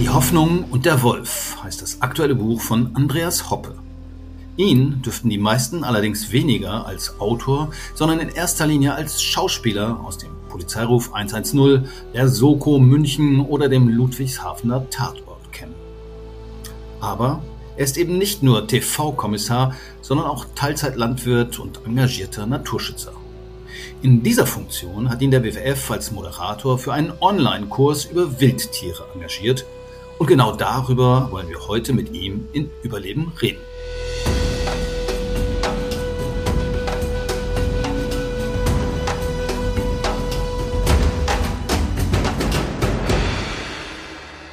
Die Hoffnung und der Wolf heißt das aktuelle Buch von Andreas Hoppe. Ihn dürften die meisten allerdings weniger als Autor, sondern in erster Linie als Schauspieler aus dem Polizeiruf 110, der Soko München oder dem Ludwigshafener Tatort kennen. Aber er ist eben nicht nur TV-Kommissar, sondern auch Teilzeitlandwirt und engagierter Naturschützer. In dieser Funktion hat ihn der WWF als Moderator für einen Online-Kurs über Wildtiere engagiert. Und genau darüber wollen wir heute mit ihm in Überleben reden.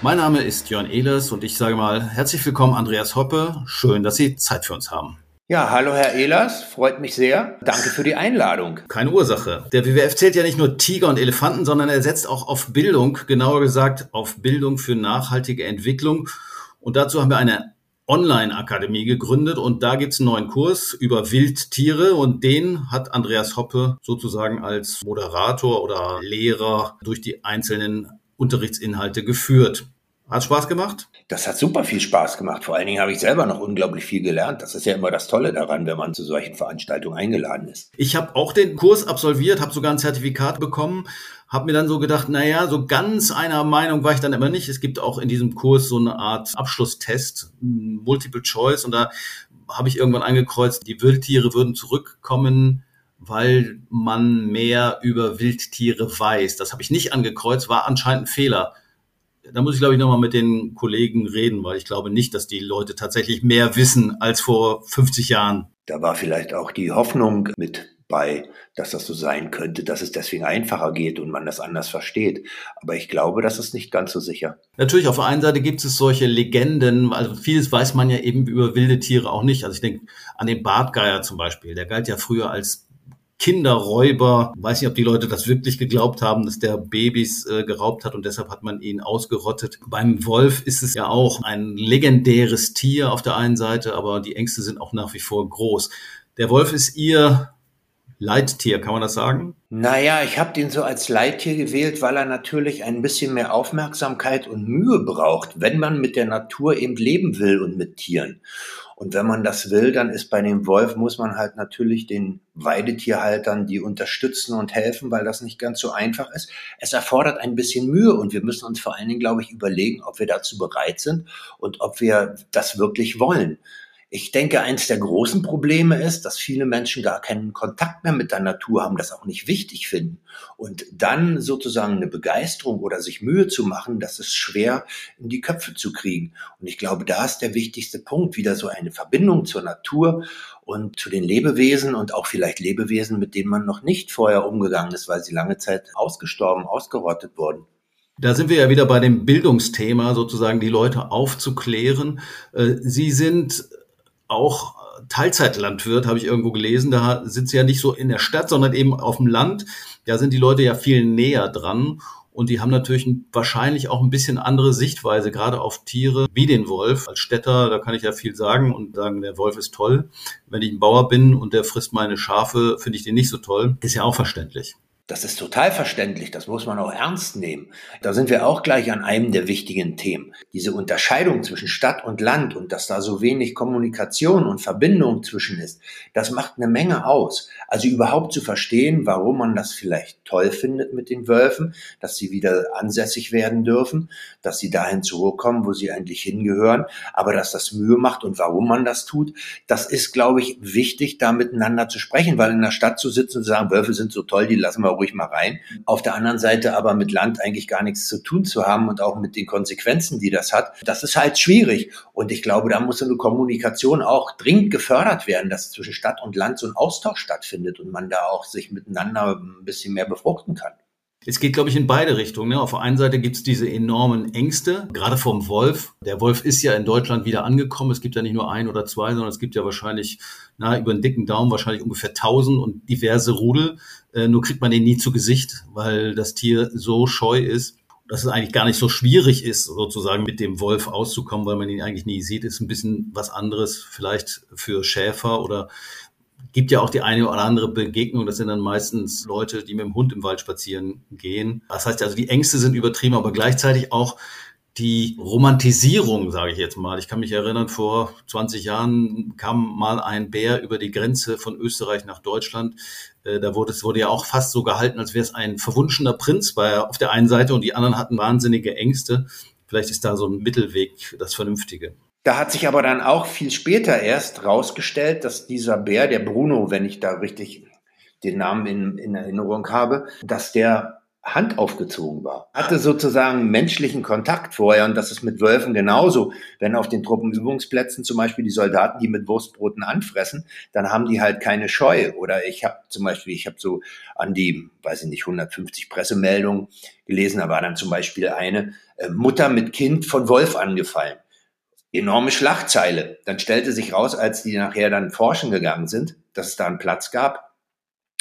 Mein Name ist Jörn Ehlers und ich sage mal herzlich willkommen Andreas Hoppe. Schön, dass Sie Zeit für uns haben. Ja, hallo Herr Ehlers, freut mich sehr. Danke für die Einladung. Keine Ursache. Der WWF zählt ja nicht nur Tiger und Elefanten, sondern er setzt auch auf Bildung, genauer gesagt auf Bildung für nachhaltige Entwicklung. Und dazu haben wir eine Online-Akademie gegründet und da gibt's einen neuen Kurs über Wildtiere und den hat Andreas Hoppe sozusagen als Moderator oder Lehrer durch die einzelnen Unterrichtsinhalte geführt. Hat Spaß gemacht? Das hat super viel Spaß gemacht. Vor allen Dingen habe ich selber noch unglaublich viel gelernt. Das ist ja immer das Tolle daran, wenn man zu solchen Veranstaltungen eingeladen ist. Ich habe auch den Kurs absolviert, habe sogar ein Zertifikat bekommen, habe mir dann so gedacht, naja, so ganz einer Meinung war ich dann immer nicht. Es gibt auch in diesem Kurs so eine Art Abschlusstest, Multiple Choice, und da habe ich irgendwann angekreuzt, die Wildtiere würden zurückkommen, weil man mehr über Wildtiere weiß. Das habe ich nicht angekreuzt, war anscheinend ein Fehler da muss ich, glaube ich, nochmal mit den Kollegen reden, weil ich glaube nicht, dass die Leute tatsächlich mehr wissen als vor 50 Jahren. Da war vielleicht auch die Hoffnung mit bei, dass das so sein könnte, dass es deswegen einfacher geht und man das anders versteht. Aber ich glaube, das ist nicht ganz so sicher. Natürlich, auf der einen Seite gibt es solche Legenden, also vieles weiß man ja eben über wilde Tiere auch nicht. Also ich denke an den Bartgeier zum Beispiel, der galt ja früher als Kinderräuber. weiß nicht, ob die Leute das wirklich geglaubt haben, dass der Babys äh, geraubt hat und deshalb hat man ihn ausgerottet. Beim Wolf ist es ja auch ein legendäres Tier auf der einen Seite, aber die Ängste sind auch nach wie vor groß. Der Wolf ist ihr Leittier, kann man das sagen? Naja, ich habe den so als Leittier gewählt, weil er natürlich ein bisschen mehr Aufmerksamkeit und Mühe braucht, wenn man mit der Natur eben leben will und mit Tieren. Und wenn man das will, dann ist bei dem Wolf, muss man halt natürlich den Weidetierhaltern, die unterstützen und helfen, weil das nicht ganz so einfach ist. Es erfordert ein bisschen Mühe und wir müssen uns vor allen Dingen, glaube ich, überlegen, ob wir dazu bereit sind und ob wir das wirklich wollen. Ich denke, eins der großen Probleme ist, dass viele Menschen gar keinen Kontakt mehr mit der Natur haben, das auch nicht wichtig finden. Und dann sozusagen eine Begeisterung oder sich Mühe zu machen, das ist schwer in die Köpfe zu kriegen. Und ich glaube, da ist der wichtigste Punkt, wieder so eine Verbindung zur Natur und zu den Lebewesen und auch vielleicht Lebewesen, mit denen man noch nicht vorher umgegangen ist, weil sie lange Zeit ausgestorben, ausgerottet wurden. Da sind wir ja wieder bei dem Bildungsthema, sozusagen die Leute aufzuklären. Äh, sie sind auch Teilzeitlandwirt, habe ich irgendwo gelesen. Da sie ja nicht so in der Stadt, sondern eben auf dem Land. Da sind die Leute ja viel näher dran. Und die haben natürlich wahrscheinlich auch ein bisschen andere Sichtweise, gerade auf Tiere wie den Wolf. Als Städter, da kann ich ja viel sagen und sagen, der Wolf ist toll. Wenn ich ein Bauer bin und der frisst meine Schafe, finde ich den nicht so toll. Ist ja auch verständlich. Das ist total verständlich, das muss man auch ernst nehmen. Da sind wir auch gleich an einem der wichtigen Themen. Diese Unterscheidung zwischen Stadt und Land und dass da so wenig Kommunikation und Verbindung zwischen ist, das macht eine Menge aus. Also überhaupt zu verstehen, warum man das vielleicht toll findet mit den Wölfen, dass sie wieder ansässig werden dürfen, dass sie dahin zurückkommen, wo sie eigentlich hingehören, aber dass das Mühe macht und warum man das tut, das ist, glaube ich, wichtig, da miteinander zu sprechen, weil in der Stadt zu sitzen und zu sagen, Wölfe sind so toll, die lassen wir ruhig mal rein. Auf der anderen Seite aber mit Land eigentlich gar nichts zu tun zu haben und auch mit den Konsequenzen, die das hat, das ist halt schwierig. Und ich glaube, da muss eine Kommunikation auch dringend gefördert werden, dass zwischen Stadt und Land so ein Austausch stattfindet und man da auch sich miteinander ein bisschen mehr befruchten kann. Es geht, glaube ich, in beide Richtungen. Ne? Auf der einen Seite gibt es diese enormen Ängste, gerade vom Wolf. Der Wolf ist ja in Deutschland wieder angekommen. Es gibt ja nicht nur ein oder zwei, sondern es gibt ja wahrscheinlich, na, über einen dicken Daumen wahrscheinlich ungefähr tausend und diverse Rudel. Äh, nur kriegt man den nie zu Gesicht, weil das Tier so scheu ist dass es eigentlich gar nicht so schwierig ist, sozusagen mit dem Wolf auszukommen, weil man ihn eigentlich nie sieht, ist ein bisschen was anderes vielleicht für Schäfer oder Gibt ja auch die eine oder andere Begegnung. Das sind dann meistens Leute, die mit dem Hund im Wald spazieren gehen. Das heißt also, die Ängste sind übertrieben, aber gleichzeitig auch die Romantisierung, sage ich jetzt mal. Ich kann mich erinnern, vor 20 Jahren kam mal ein Bär über die Grenze von Österreich nach Deutschland. Äh, da wurde es wurde ja auch fast so gehalten, als wäre es ein verwunschener Prinz bei, auf der einen Seite und die anderen hatten wahnsinnige Ängste. Vielleicht ist da so ein Mittelweg das Vernünftige. Da hat sich aber dann auch viel später erst rausgestellt, dass dieser Bär, der Bruno, wenn ich da richtig den Namen in, in Erinnerung habe, dass der Hand aufgezogen war. Hatte sozusagen menschlichen Kontakt vorher und das ist mit Wölfen genauso. Wenn auf den Truppenübungsplätzen zum Beispiel die Soldaten die mit Wurstbroten anfressen, dann haben die halt keine Scheu. Oder ich habe zum Beispiel, ich habe so an die, weiß ich nicht, 150 Pressemeldungen gelesen, da war dann zum Beispiel eine äh, Mutter mit Kind von Wolf angefallen. Enorme Schlagzeile. Dann stellte sich raus, als die nachher dann forschen gegangen sind, dass es da einen Platz gab,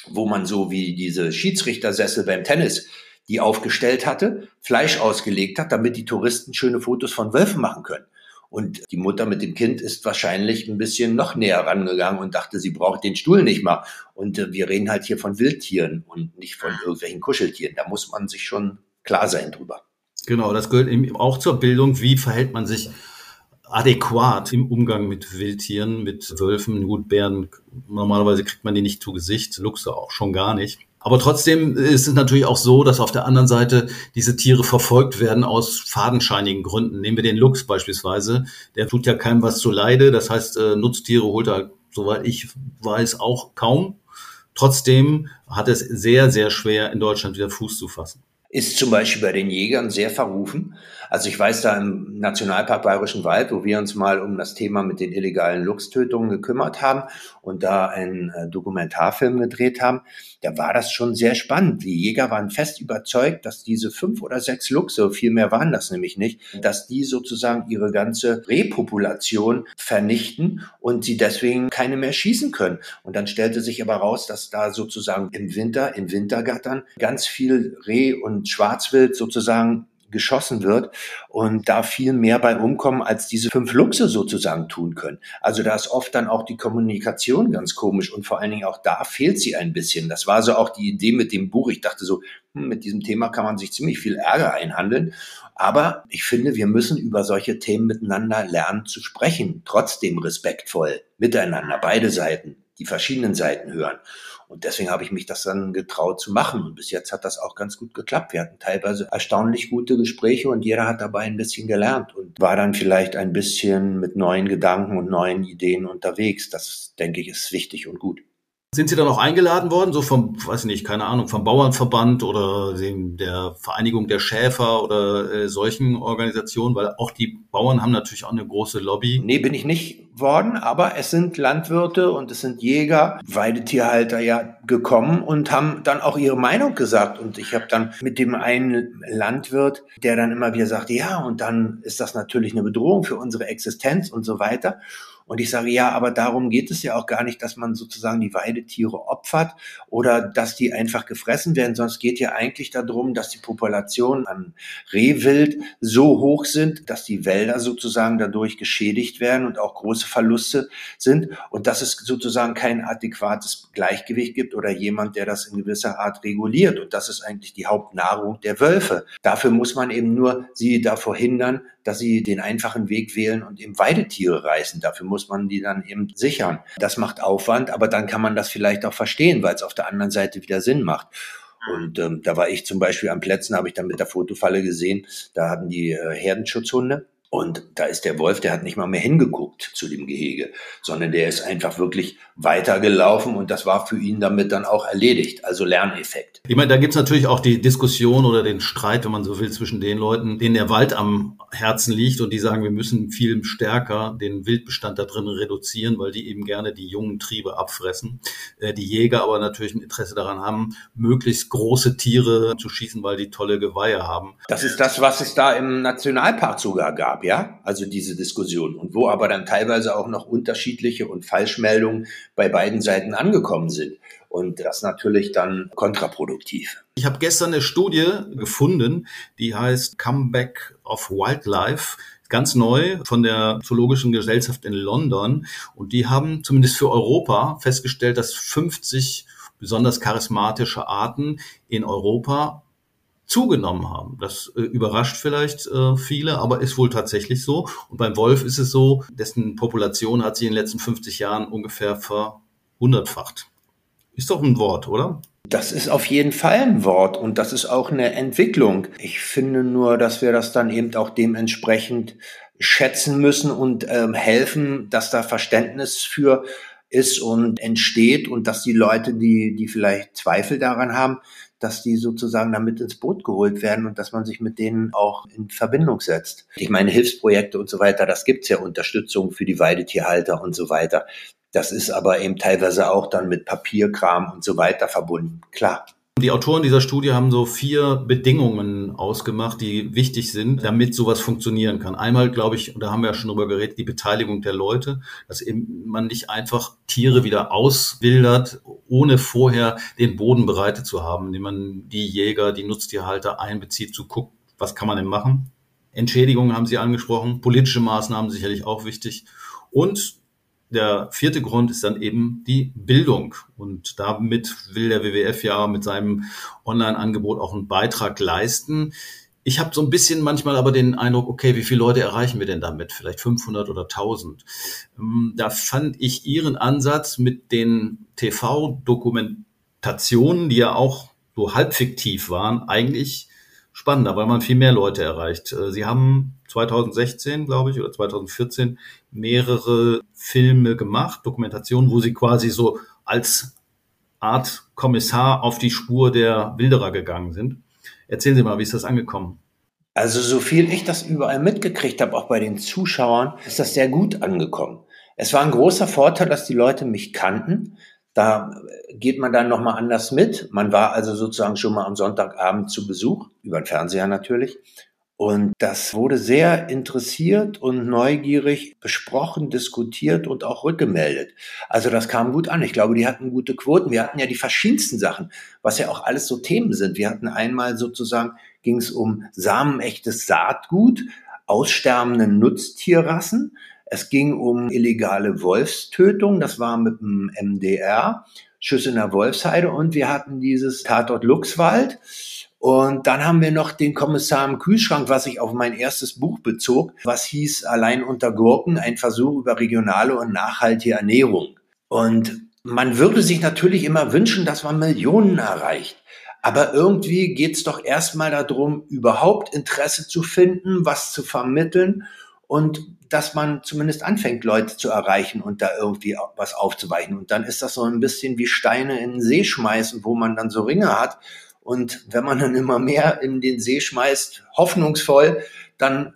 wo man so wie diese Schiedsrichtersessel beim Tennis die aufgestellt hatte, Fleisch ausgelegt hat, damit die Touristen schöne Fotos von Wölfen machen können. Und die Mutter mit dem Kind ist wahrscheinlich ein bisschen noch näher rangegangen und dachte, sie braucht den Stuhl nicht mal. Und äh, wir reden halt hier von Wildtieren und nicht von irgendwelchen Kuscheltieren. Da muss man sich schon klar sein drüber. Genau, das gehört eben auch zur Bildung. Wie verhält man sich adäquat im Umgang mit Wildtieren, mit Wölfen, gut, Bären, normalerweise kriegt man die nicht zu Gesicht, Luchse auch schon gar nicht. Aber trotzdem ist es natürlich auch so, dass auf der anderen Seite diese Tiere verfolgt werden aus fadenscheinigen Gründen. Nehmen wir den Luchs beispielsweise. Der tut ja keinem was zu Leide. Das heißt, äh, Nutztiere holt er, soweit ich weiß, auch kaum. Trotzdem hat es sehr, sehr schwer, in Deutschland wieder Fuß zu fassen ist zum Beispiel bei den Jägern sehr verrufen. Also ich weiß da im Nationalpark Bayerischen Wald, wo wir uns mal um das Thema mit den illegalen Luchstötungen gekümmert haben und da einen äh, Dokumentarfilm gedreht haben, da war das schon sehr spannend. Die Jäger waren fest überzeugt, dass diese fünf oder sechs Luchse, viel mehr waren das nämlich nicht, dass die sozusagen ihre ganze Repopulation vernichten und sie deswegen keine mehr schießen können. Und dann stellte sich aber raus, dass da sozusagen im Winter, in Wintergattern ganz viel Reh und Schwarzwild sozusagen geschossen wird und da viel mehr bei umkommen, als diese fünf Luchse sozusagen tun können. Also da ist oft dann auch die Kommunikation ganz komisch und vor allen Dingen auch da fehlt sie ein bisschen. Das war so auch die Idee mit dem Buch. Ich dachte so, hm, mit diesem Thema kann man sich ziemlich viel Ärger einhandeln. Aber ich finde, wir müssen über solche Themen miteinander lernen zu sprechen, trotzdem respektvoll miteinander, beide Seiten, die verschiedenen Seiten hören. Und deswegen habe ich mich das dann getraut zu machen. Und bis jetzt hat das auch ganz gut geklappt. Wir hatten teilweise erstaunlich gute Gespräche und jeder hat dabei ein bisschen gelernt und war dann vielleicht ein bisschen mit neuen Gedanken und neuen Ideen unterwegs. Das denke ich ist wichtig und gut. Sind Sie dann auch eingeladen worden, so vom, weiß ich nicht, keine Ahnung, vom Bauernverband oder dem, der Vereinigung der Schäfer oder äh, solchen Organisationen? Weil auch die Bauern haben natürlich auch eine große Lobby. Nee, bin ich nicht worden, aber es sind Landwirte und es sind Jäger, Weidetierhalter ja gekommen und haben dann auch ihre Meinung gesagt. Und ich habe dann mit dem einen Landwirt, der dann immer wieder sagt, ja, und dann ist das natürlich eine Bedrohung für unsere Existenz und so weiter. Und ich sage, ja, aber darum geht es ja auch gar nicht, dass man sozusagen die Weidetiere opfert oder dass die einfach gefressen werden, es geht ja eigentlich darum, dass die Populationen an Rehwild so hoch sind, dass die Wälder sozusagen dadurch geschädigt werden und auch große Verluste sind und dass es sozusagen kein adäquates Gleichgewicht gibt oder jemand, der das in gewisser Art reguliert. Und das ist eigentlich die Hauptnahrung der Wölfe. Dafür muss man eben nur sie davor hindern, dass sie den einfachen Weg wählen und eben Weidetiere reißen. Dafür muss man die dann eben sichern. Das macht Aufwand, aber dann kann man das vielleicht auch verstehen, weil es auf der anderen Seite wieder Sinn macht. Und ähm, da war ich zum Beispiel am Plätzen, habe ich dann mit der Fotofalle gesehen, da hatten die äh, Herdenschutzhunde und da ist der Wolf, der hat nicht mal mehr hingeguckt zu dem Gehege, sondern der ist einfach wirklich weitergelaufen und das war für ihn damit dann auch erledigt. Also Lerneffekt. Ich meine, da gibt's natürlich auch die Diskussion oder den Streit, wenn man so will, zwischen den Leuten, denen der Wald am Herzen liegt und die sagen, wir müssen viel stärker den Wildbestand da drin reduzieren, weil die eben gerne die jungen Triebe abfressen. Äh, die Jäger aber natürlich ein Interesse daran haben, möglichst große Tiere zu schießen, weil die tolle Geweihe haben. Das ist das, was es da im Nationalpark sogar gab ja, also diese Diskussion und wo aber dann teilweise auch noch unterschiedliche und Falschmeldungen bei beiden Seiten angekommen sind. Und das natürlich dann kontraproduktiv. Ich habe gestern eine Studie gefunden, die heißt Comeback of Wildlife ganz neu von der Zoologischen Gesellschaft in London. Und die haben zumindest für Europa festgestellt, dass 50 besonders charismatische Arten in Europa zugenommen haben. Das äh, überrascht vielleicht äh, viele, aber ist wohl tatsächlich so. Und beim Wolf ist es so, dessen Population hat sich in den letzten 50 Jahren ungefähr verhundertfacht. Ist doch ein Wort, oder? Das ist auf jeden Fall ein Wort und das ist auch eine Entwicklung. Ich finde nur, dass wir das dann eben auch dementsprechend schätzen müssen und ähm, helfen, dass da Verständnis für ist und entsteht und dass die Leute, die, die vielleicht Zweifel daran haben, dass die sozusagen damit ins Boot geholt werden und dass man sich mit denen auch in Verbindung setzt. Ich meine, Hilfsprojekte und so weiter, das gibt's ja Unterstützung für die Weidetierhalter und so weiter. Das ist aber eben teilweise auch dann mit Papierkram und so weiter verbunden. Klar. Die Autoren dieser Studie haben so vier Bedingungen ausgemacht, die wichtig sind, damit sowas funktionieren kann. Einmal, glaube ich, da haben wir ja schon drüber geredet, die Beteiligung der Leute, dass eben man nicht einfach Tiere wieder auswildert, ohne vorher den Boden bereitet zu haben, indem man die Jäger, die Nutztierhalter einbezieht, zu gucken, was kann man denn machen. Entschädigungen haben Sie angesprochen, politische Maßnahmen sicherlich auch wichtig. Und der vierte Grund ist dann eben die Bildung. Und damit will der WWF ja mit seinem Online-Angebot auch einen Beitrag leisten. Ich habe so ein bisschen manchmal aber den Eindruck, okay, wie viele Leute erreichen wir denn damit? Vielleicht 500 oder 1000. Ähm, da fand ich Ihren Ansatz mit den TV-Dokumentationen, die ja auch so halb fiktiv waren, eigentlich spannender, weil man viel mehr Leute erreicht. Äh, Sie haben 2016, glaube ich, oder 2014 mehrere Filme gemacht, Dokumentationen, wo Sie quasi so als Art Kommissar auf die Spur der Wilderer gegangen sind. Erzählen Sie mal, wie ist das angekommen? Also so viel ich das überall mitgekriegt habe, auch bei den Zuschauern, ist das sehr gut angekommen. Es war ein großer Vorteil, dass die Leute mich kannten, da geht man dann nochmal anders mit. Man war also sozusagen schon mal am Sonntagabend zu Besuch, über den Fernseher natürlich. Und das wurde sehr interessiert und neugierig besprochen, diskutiert und auch rückgemeldet. Also das kam gut an. Ich glaube, die hatten gute Quoten. Wir hatten ja die verschiedensten Sachen, was ja auch alles so Themen sind. Wir hatten einmal sozusagen, ging es um samenechtes Saatgut, aussterbende Nutztierrassen. Es ging um illegale Wolfstötung, das war mit dem MDR, Schüsse in der Wolfsheide und wir hatten dieses Tatort Luchswald. Und dann haben wir noch den Kommissar im Kühlschrank, was sich auf mein erstes Buch bezog, was hieß Allein unter Gurken, ein Versuch über regionale und nachhaltige Ernährung. Und man würde sich natürlich immer wünschen, dass man Millionen erreicht. Aber irgendwie geht es doch erstmal darum, überhaupt Interesse zu finden, was zu vermitteln und dass man zumindest anfängt, Leute zu erreichen und da irgendwie was aufzuweichen. Und dann ist das so ein bisschen wie Steine in den See schmeißen, wo man dann so Ringe hat. Und wenn man dann immer mehr in den See schmeißt, hoffnungsvoll, dann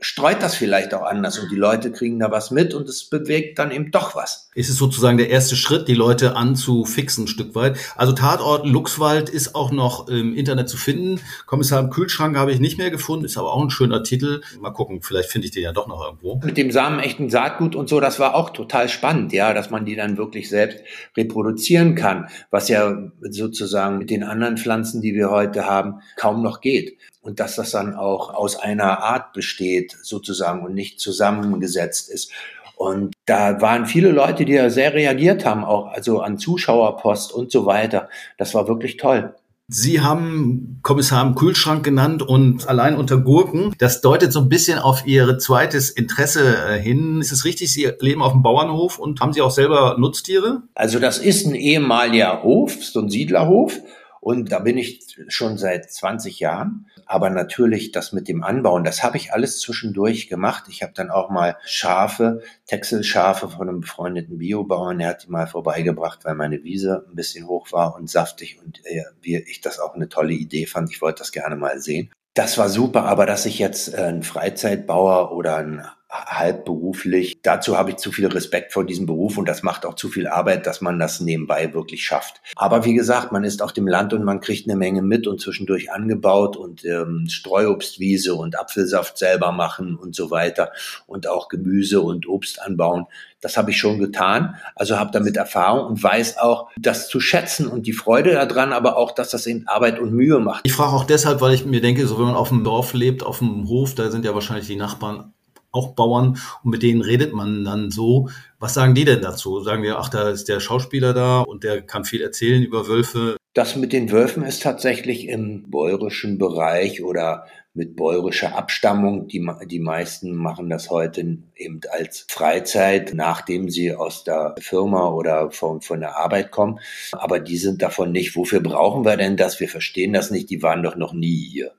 streut das vielleicht auch anders und die Leute kriegen da was mit und es bewegt dann eben doch was. Ist es sozusagen der erste Schritt, die Leute anzufixen ein Stück weit? Also Tatort Luchswald ist auch noch im Internet zu finden. Kommissar im Kühlschrank habe ich nicht mehr gefunden, ist aber auch ein schöner Titel. Mal gucken, vielleicht finde ich den ja doch noch irgendwo. Mit dem samenechten Saatgut und so, das war auch total spannend, ja, dass man die dann wirklich selbst reproduzieren kann, was ja sozusagen mit den anderen Pflanzen, die wir heute haben, kaum noch geht und dass das dann auch aus einer Art besteht sozusagen und nicht zusammengesetzt ist. Und da waren viele Leute, die da sehr reagiert haben, auch also an Zuschauerpost und so weiter. Das war wirklich toll. Sie haben Kommissar im Kühlschrank genannt und allein unter Gurken. Das deutet so ein bisschen auf Ihr zweites Interesse äh, hin. Ist es richtig, Sie leben auf dem Bauernhof und haben Sie auch selber Nutztiere? Also das ist ein ehemaliger Hof, so ein Siedlerhof. Und da bin ich schon seit 20 Jahren. Aber natürlich das mit dem Anbauen, das habe ich alles zwischendurch gemacht. Ich habe dann auch mal Schafe, Texelschafe von einem befreundeten Biobauern, der hat die mal vorbeigebracht, weil meine Wiese ein bisschen hoch war und saftig und äh, wie ich das auch eine tolle Idee fand. Ich wollte das gerne mal sehen. Das war super, aber dass ich jetzt äh, ein Freizeitbauer oder ein halb beruflich. Dazu habe ich zu viel Respekt vor diesem Beruf und das macht auch zu viel Arbeit, dass man das nebenbei wirklich schafft. Aber wie gesagt, man ist auf dem Land und man kriegt eine Menge mit und zwischendurch angebaut und ähm, Streuobstwiese und Apfelsaft selber machen und so weiter und auch Gemüse und Obst anbauen. Das habe ich schon getan, also habe damit Erfahrung und weiß auch, das zu schätzen und die Freude daran, aber auch, dass das eben Arbeit und Mühe macht. Ich frage auch deshalb, weil ich mir denke, so wenn man auf dem Dorf lebt, auf dem Hof, da sind ja wahrscheinlich die Nachbarn auch Bauern und mit denen redet man dann so. Was sagen die denn dazu? Sagen wir, ach, da ist der Schauspieler da und der kann viel erzählen über Wölfe. Das mit den Wölfen ist tatsächlich im bäuerischen Bereich oder mit bäuerischer Abstammung. Die, die meisten machen das heute eben als Freizeit, nachdem sie aus der Firma oder von, von der Arbeit kommen. Aber die sind davon nicht. Wofür brauchen wir denn das? Wir verstehen das nicht. Die waren doch noch nie hier.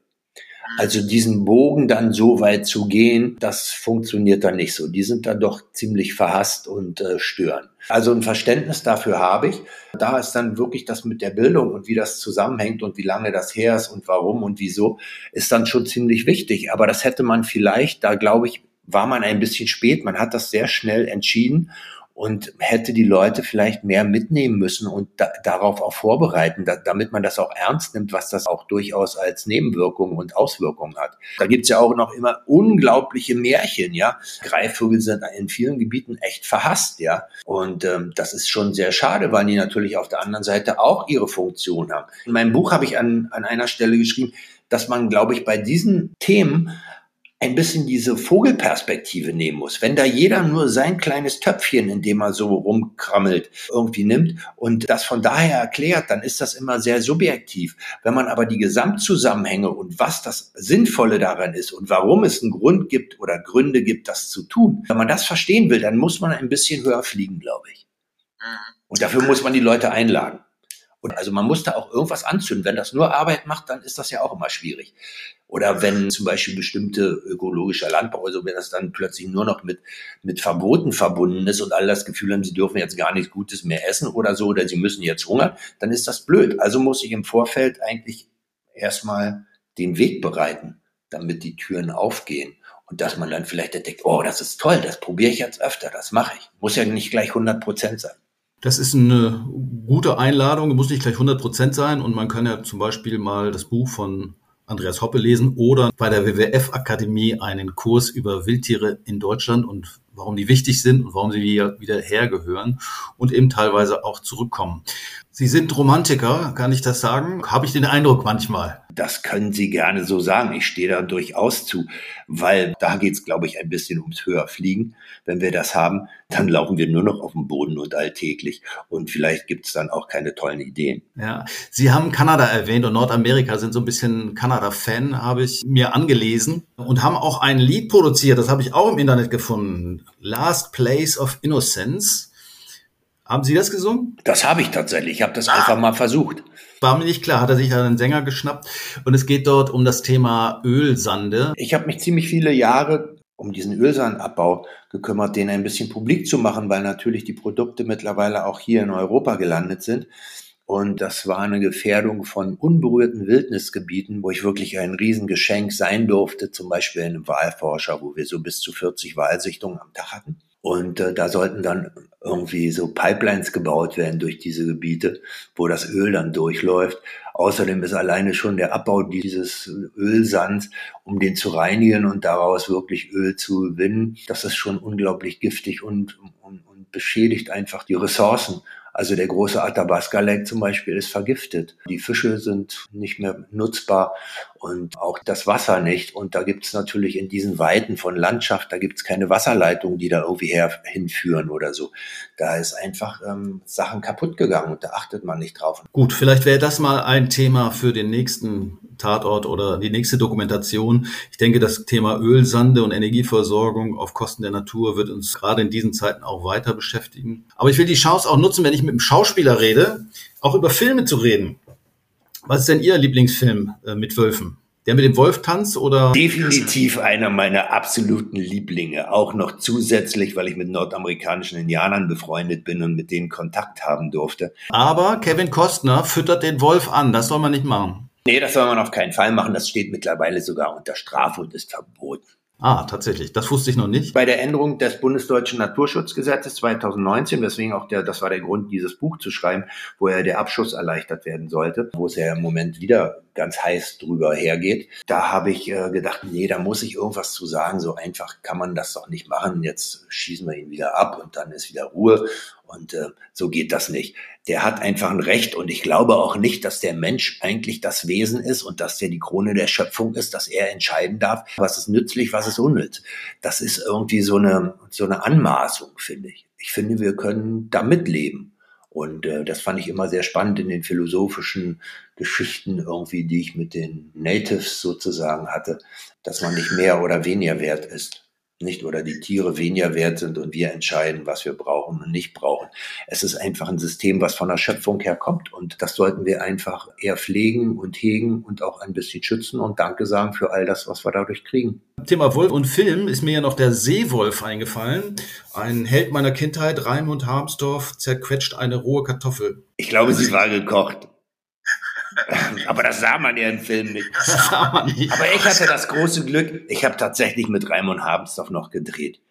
Also diesen Bogen dann so weit zu gehen, das funktioniert dann nicht so. Die sind dann doch ziemlich verhasst und äh, stören. Also ein Verständnis dafür habe ich. Da ist dann wirklich das mit der Bildung und wie das zusammenhängt und wie lange das her ist und warum und wieso, ist dann schon ziemlich wichtig. Aber das hätte man vielleicht, da glaube ich, war man ein bisschen spät. Man hat das sehr schnell entschieden und hätte die Leute vielleicht mehr mitnehmen müssen und da, darauf auch vorbereiten, da, damit man das auch ernst nimmt, was das auch durchaus als Nebenwirkungen und Auswirkungen hat. Da gibt's ja auch noch immer unglaubliche Märchen, ja. Greifvögel sind in vielen Gebieten echt verhasst, ja. Und ähm, das ist schon sehr schade, weil die natürlich auf der anderen Seite auch ihre Funktion haben. In meinem Buch habe ich an, an einer Stelle geschrieben, dass man, glaube ich, bei diesen Themen ein bisschen diese Vogelperspektive nehmen muss. Wenn da jeder nur sein kleines Töpfchen, in dem er so rumkrammelt, irgendwie nimmt und das von daher erklärt, dann ist das immer sehr subjektiv. Wenn man aber die Gesamtzusammenhänge und was das Sinnvolle daran ist und warum es einen Grund gibt oder Gründe gibt, das zu tun, wenn man das verstehen will, dann muss man ein bisschen höher fliegen, glaube ich. Mhm. Und dafür muss man die Leute einladen. Und also man muss da auch irgendwas anzünden. Wenn das nur Arbeit macht, dann ist das ja auch immer schwierig. Oder wenn zum Beispiel bestimmte ökologischer Landbau, also wenn das dann plötzlich nur noch mit, mit Verboten verbunden ist und alle das Gefühl haben, sie dürfen jetzt gar nichts Gutes mehr essen oder so, oder sie müssen jetzt hungern, dann ist das blöd. Also muss ich im Vorfeld eigentlich erstmal den Weg bereiten, damit die Türen aufgehen. Und dass man dann vielleicht entdeckt, oh, das ist toll, das probiere ich jetzt öfter, das mache ich. Muss ja nicht gleich 100 Prozent sein. Das ist eine gute Einladung, muss nicht gleich 100 Prozent sein. Und man kann ja zum Beispiel mal das Buch von Andreas Hoppe lesen oder bei der WWF Akademie einen Kurs über Wildtiere in Deutschland. Und warum die wichtig sind und warum sie wieder hergehören und eben teilweise auch zurückkommen. Sie sind Romantiker, kann ich das sagen? Habe ich den Eindruck manchmal. Das können Sie gerne so sagen. Ich stehe da durchaus zu, weil da geht es, glaube ich, ein bisschen ums Höherfliegen. Wenn wir das haben, dann laufen wir nur noch auf dem Boden und alltäglich. Und vielleicht gibt es dann auch keine tollen Ideen. Ja, Sie haben Kanada erwähnt und Nordamerika sind so ein bisschen Kanada-Fan, habe ich mir angelesen und haben auch ein Lied produziert. Das habe ich auch im Internet gefunden. Last Place of Innocence. Haben Sie das gesungen? Das habe ich tatsächlich. Ich habe das ah. einfach mal versucht. War mir nicht klar, hat er sich einen Sänger geschnappt. Und es geht dort um das Thema Ölsande. Ich habe mich ziemlich viele Jahre um diesen Ölsandabbau gekümmert, den ein bisschen publik zu machen, weil natürlich die Produkte mittlerweile auch hier in Europa gelandet sind. Und das war eine Gefährdung von unberührten Wildnisgebieten, wo ich wirklich ein Riesengeschenk sein durfte, zum Beispiel in einem Wahlforscher, wo wir so bis zu 40 Wahlsichtungen am Tag hatten. Und äh, da sollten dann irgendwie so Pipelines gebaut werden durch diese Gebiete, wo das Öl dann durchläuft. Außerdem ist alleine schon der Abbau dieses Ölsands, um den zu reinigen und daraus wirklich Öl zu gewinnen, das ist schon unglaublich giftig und, und, und beschädigt einfach die Ressourcen. Also der große Athabasca Lake zum Beispiel ist vergiftet. Die Fische sind nicht mehr nutzbar und auch das Wasser nicht. Und da gibt es natürlich in diesen Weiten von Landschaft, da gibt es keine Wasserleitungen, die da irgendwie her, hinführen oder so. Da ist einfach ähm, Sachen kaputt gegangen und da achtet man nicht drauf. Gut, vielleicht wäre das mal ein Thema für den nächsten Tatort oder die nächste Dokumentation. Ich denke, das Thema Ölsande und Energieversorgung auf Kosten der Natur wird uns gerade in diesen Zeiten auch weiter beschäftigen. Aber ich will die Chance auch nutzen, wenn ich mit einem Schauspieler rede, auch über Filme zu reden. Was ist denn Ihr Lieblingsfilm äh, mit Wölfen? Der mit dem Wolf tanzt oder? Definitiv einer meiner absoluten Lieblinge. Auch noch zusätzlich, weil ich mit nordamerikanischen Indianern befreundet bin und mit denen Kontakt haben durfte. Aber Kevin Costner füttert den Wolf an. Das soll man nicht machen. Nee, das soll man auf keinen Fall machen. Das steht mittlerweile sogar unter Strafe und ist verboten. Ah, tatsächlich. Das wusste ich noch nicht. Bei der Änderung des Bundesdeutschen Naturschutzgesetzes 2019, deswegen auch der, das war der Grund, dieses Buch zu schreiben, wo ja der Abschuss erleichtert werden sollte, wo es ja im Moment wieder ganz heiß drüber hergeht. Da habe ich äh, gedacht, nee, da muss ich irgendwas zu sagen. So einfach kann man das doch nicht machen. Jetzt schießen wir ihn wieder ab und dann ist wieder Ruhe. Und äh, so geht das nicht. Der hat einfach ein Recht und ich glaube auch nicht, dass der Mensch eigentlich das Wesen ist und dass der die Krone der Schöpfung ist, dass er entscheiden darf, was ist nützlich, was ist unnütz. Das ist irgendwie so eine, so eine Anmaßung, finde ich. Ich finde, wir können damit leben. Und äh, das fand ich immer sehr spannend in den philosophischen Geschichten irgendwie, die ich mit den Natives sozusagen hatte, dass man nicht mehr oder weniger wert ist nicht oder die Tiere weniger wert sind und wir entscheiden, was wir brauchen und nicht brauchen. Es ist einfach ein System, was von der Schöpfung her kommt und das sollten wir einfach eher pflegen und hegen und auch ein bisschen schützen und Danke sagen für all das, was wir dadurch kriegen. Thema Wolf und Film ist mir ja noch der Seewolf eingefallen. Ein Held meiner Kindheit, Raimund Harmsdorf, zerquetscht eine rohe Kartoffel. Ich glaube, sie war gekocht. Aber das sah man ja im Film nicht. Aber ich hatte das große Glück, ich habe tatsächlich mit Raimund Habensdorf noch gedreht.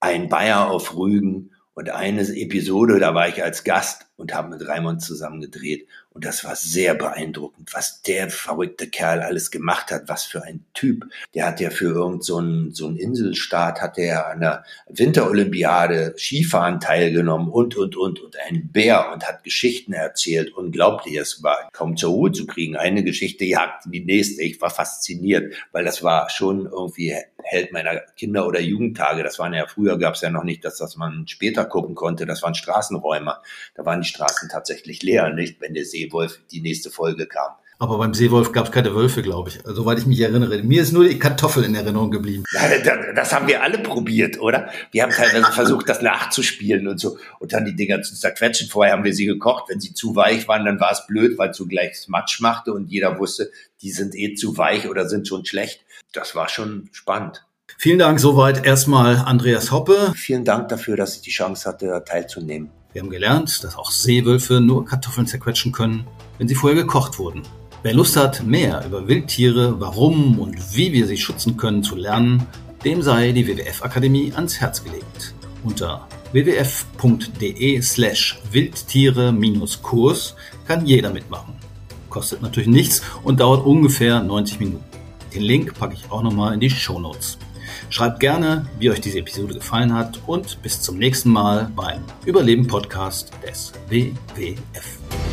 Ein Bayer auf Rügen und eine Episode, da war ich als Gast und habe mit Raimund zusammen gedreht. Und das war sehr beeindruckend, was der verrückte Kerl alles gemacht hat. Was für ein Typ. Der hat ja für irgendeinen so einen, so einen Inselstaat, hat er an der Winterolympiade Skifahren teilgenommen und, und, und, und ein Bär und hat Geschichten erzählt. Unglaublich, es war kaum zur Ruhe zu kriegen. Eine Geschichte jagt die nächste. Ich war fasziniert, weil das war schon irgendwie Held meiner Kinder- oder Jugendtage. Das waren ja früher gab es ja noch nicht, dass das man später gucken konnte. Das waren Straßenräumer. Da waren die Straßen tatsächlich leer, nicht, wenn der Seewolf die nächste Folge kam. Aber beim Seewolf gab es keine Wölfe, glaube ich, soweit ich mich erinnere. Mir ist nur die Kartoffel in Erinnerung geblieben. Das haben wir alle probiert, oder? Wir haben teilweise versucht, das nachzuspielen und so und dann die Dinger zu zerquetschen. Vorher haben wir sie gekocht. Wenn sie zu weich waren, dann war es blöd, weil es so gleich Matsch machte und jeder wusste, die sind eh zu weich oder sind schon schlecht. Das war schon spannend. Vielen Dank soweit erstmal Andreas Hoppe. Vielen Dank dafür, dass ich die Chance hatte, teilzunehmen. Wir haben gelernt, dass auch Seewölfe nur Kartoffeln zerquetschen können, wenn sie vorher gekocht wurden. Wer Lust hat, mehr über Wildtiere, warum und wie wir sie schützen können zu lernen, dem sei die WWF Akademie ans Herz gelegt. Unter wwf.de slash Wildtiere-Kurs kann jeder mitmachen. Kostet natürlich nichts und dauert ungefähr 90 Minuten. Den Link packe ich auch nochmal in die Show Notes. Schreibt gerne, wie euch diese Episode gefallen hat und bis zum nächsten Mal beim Überleben Podcast des WWF.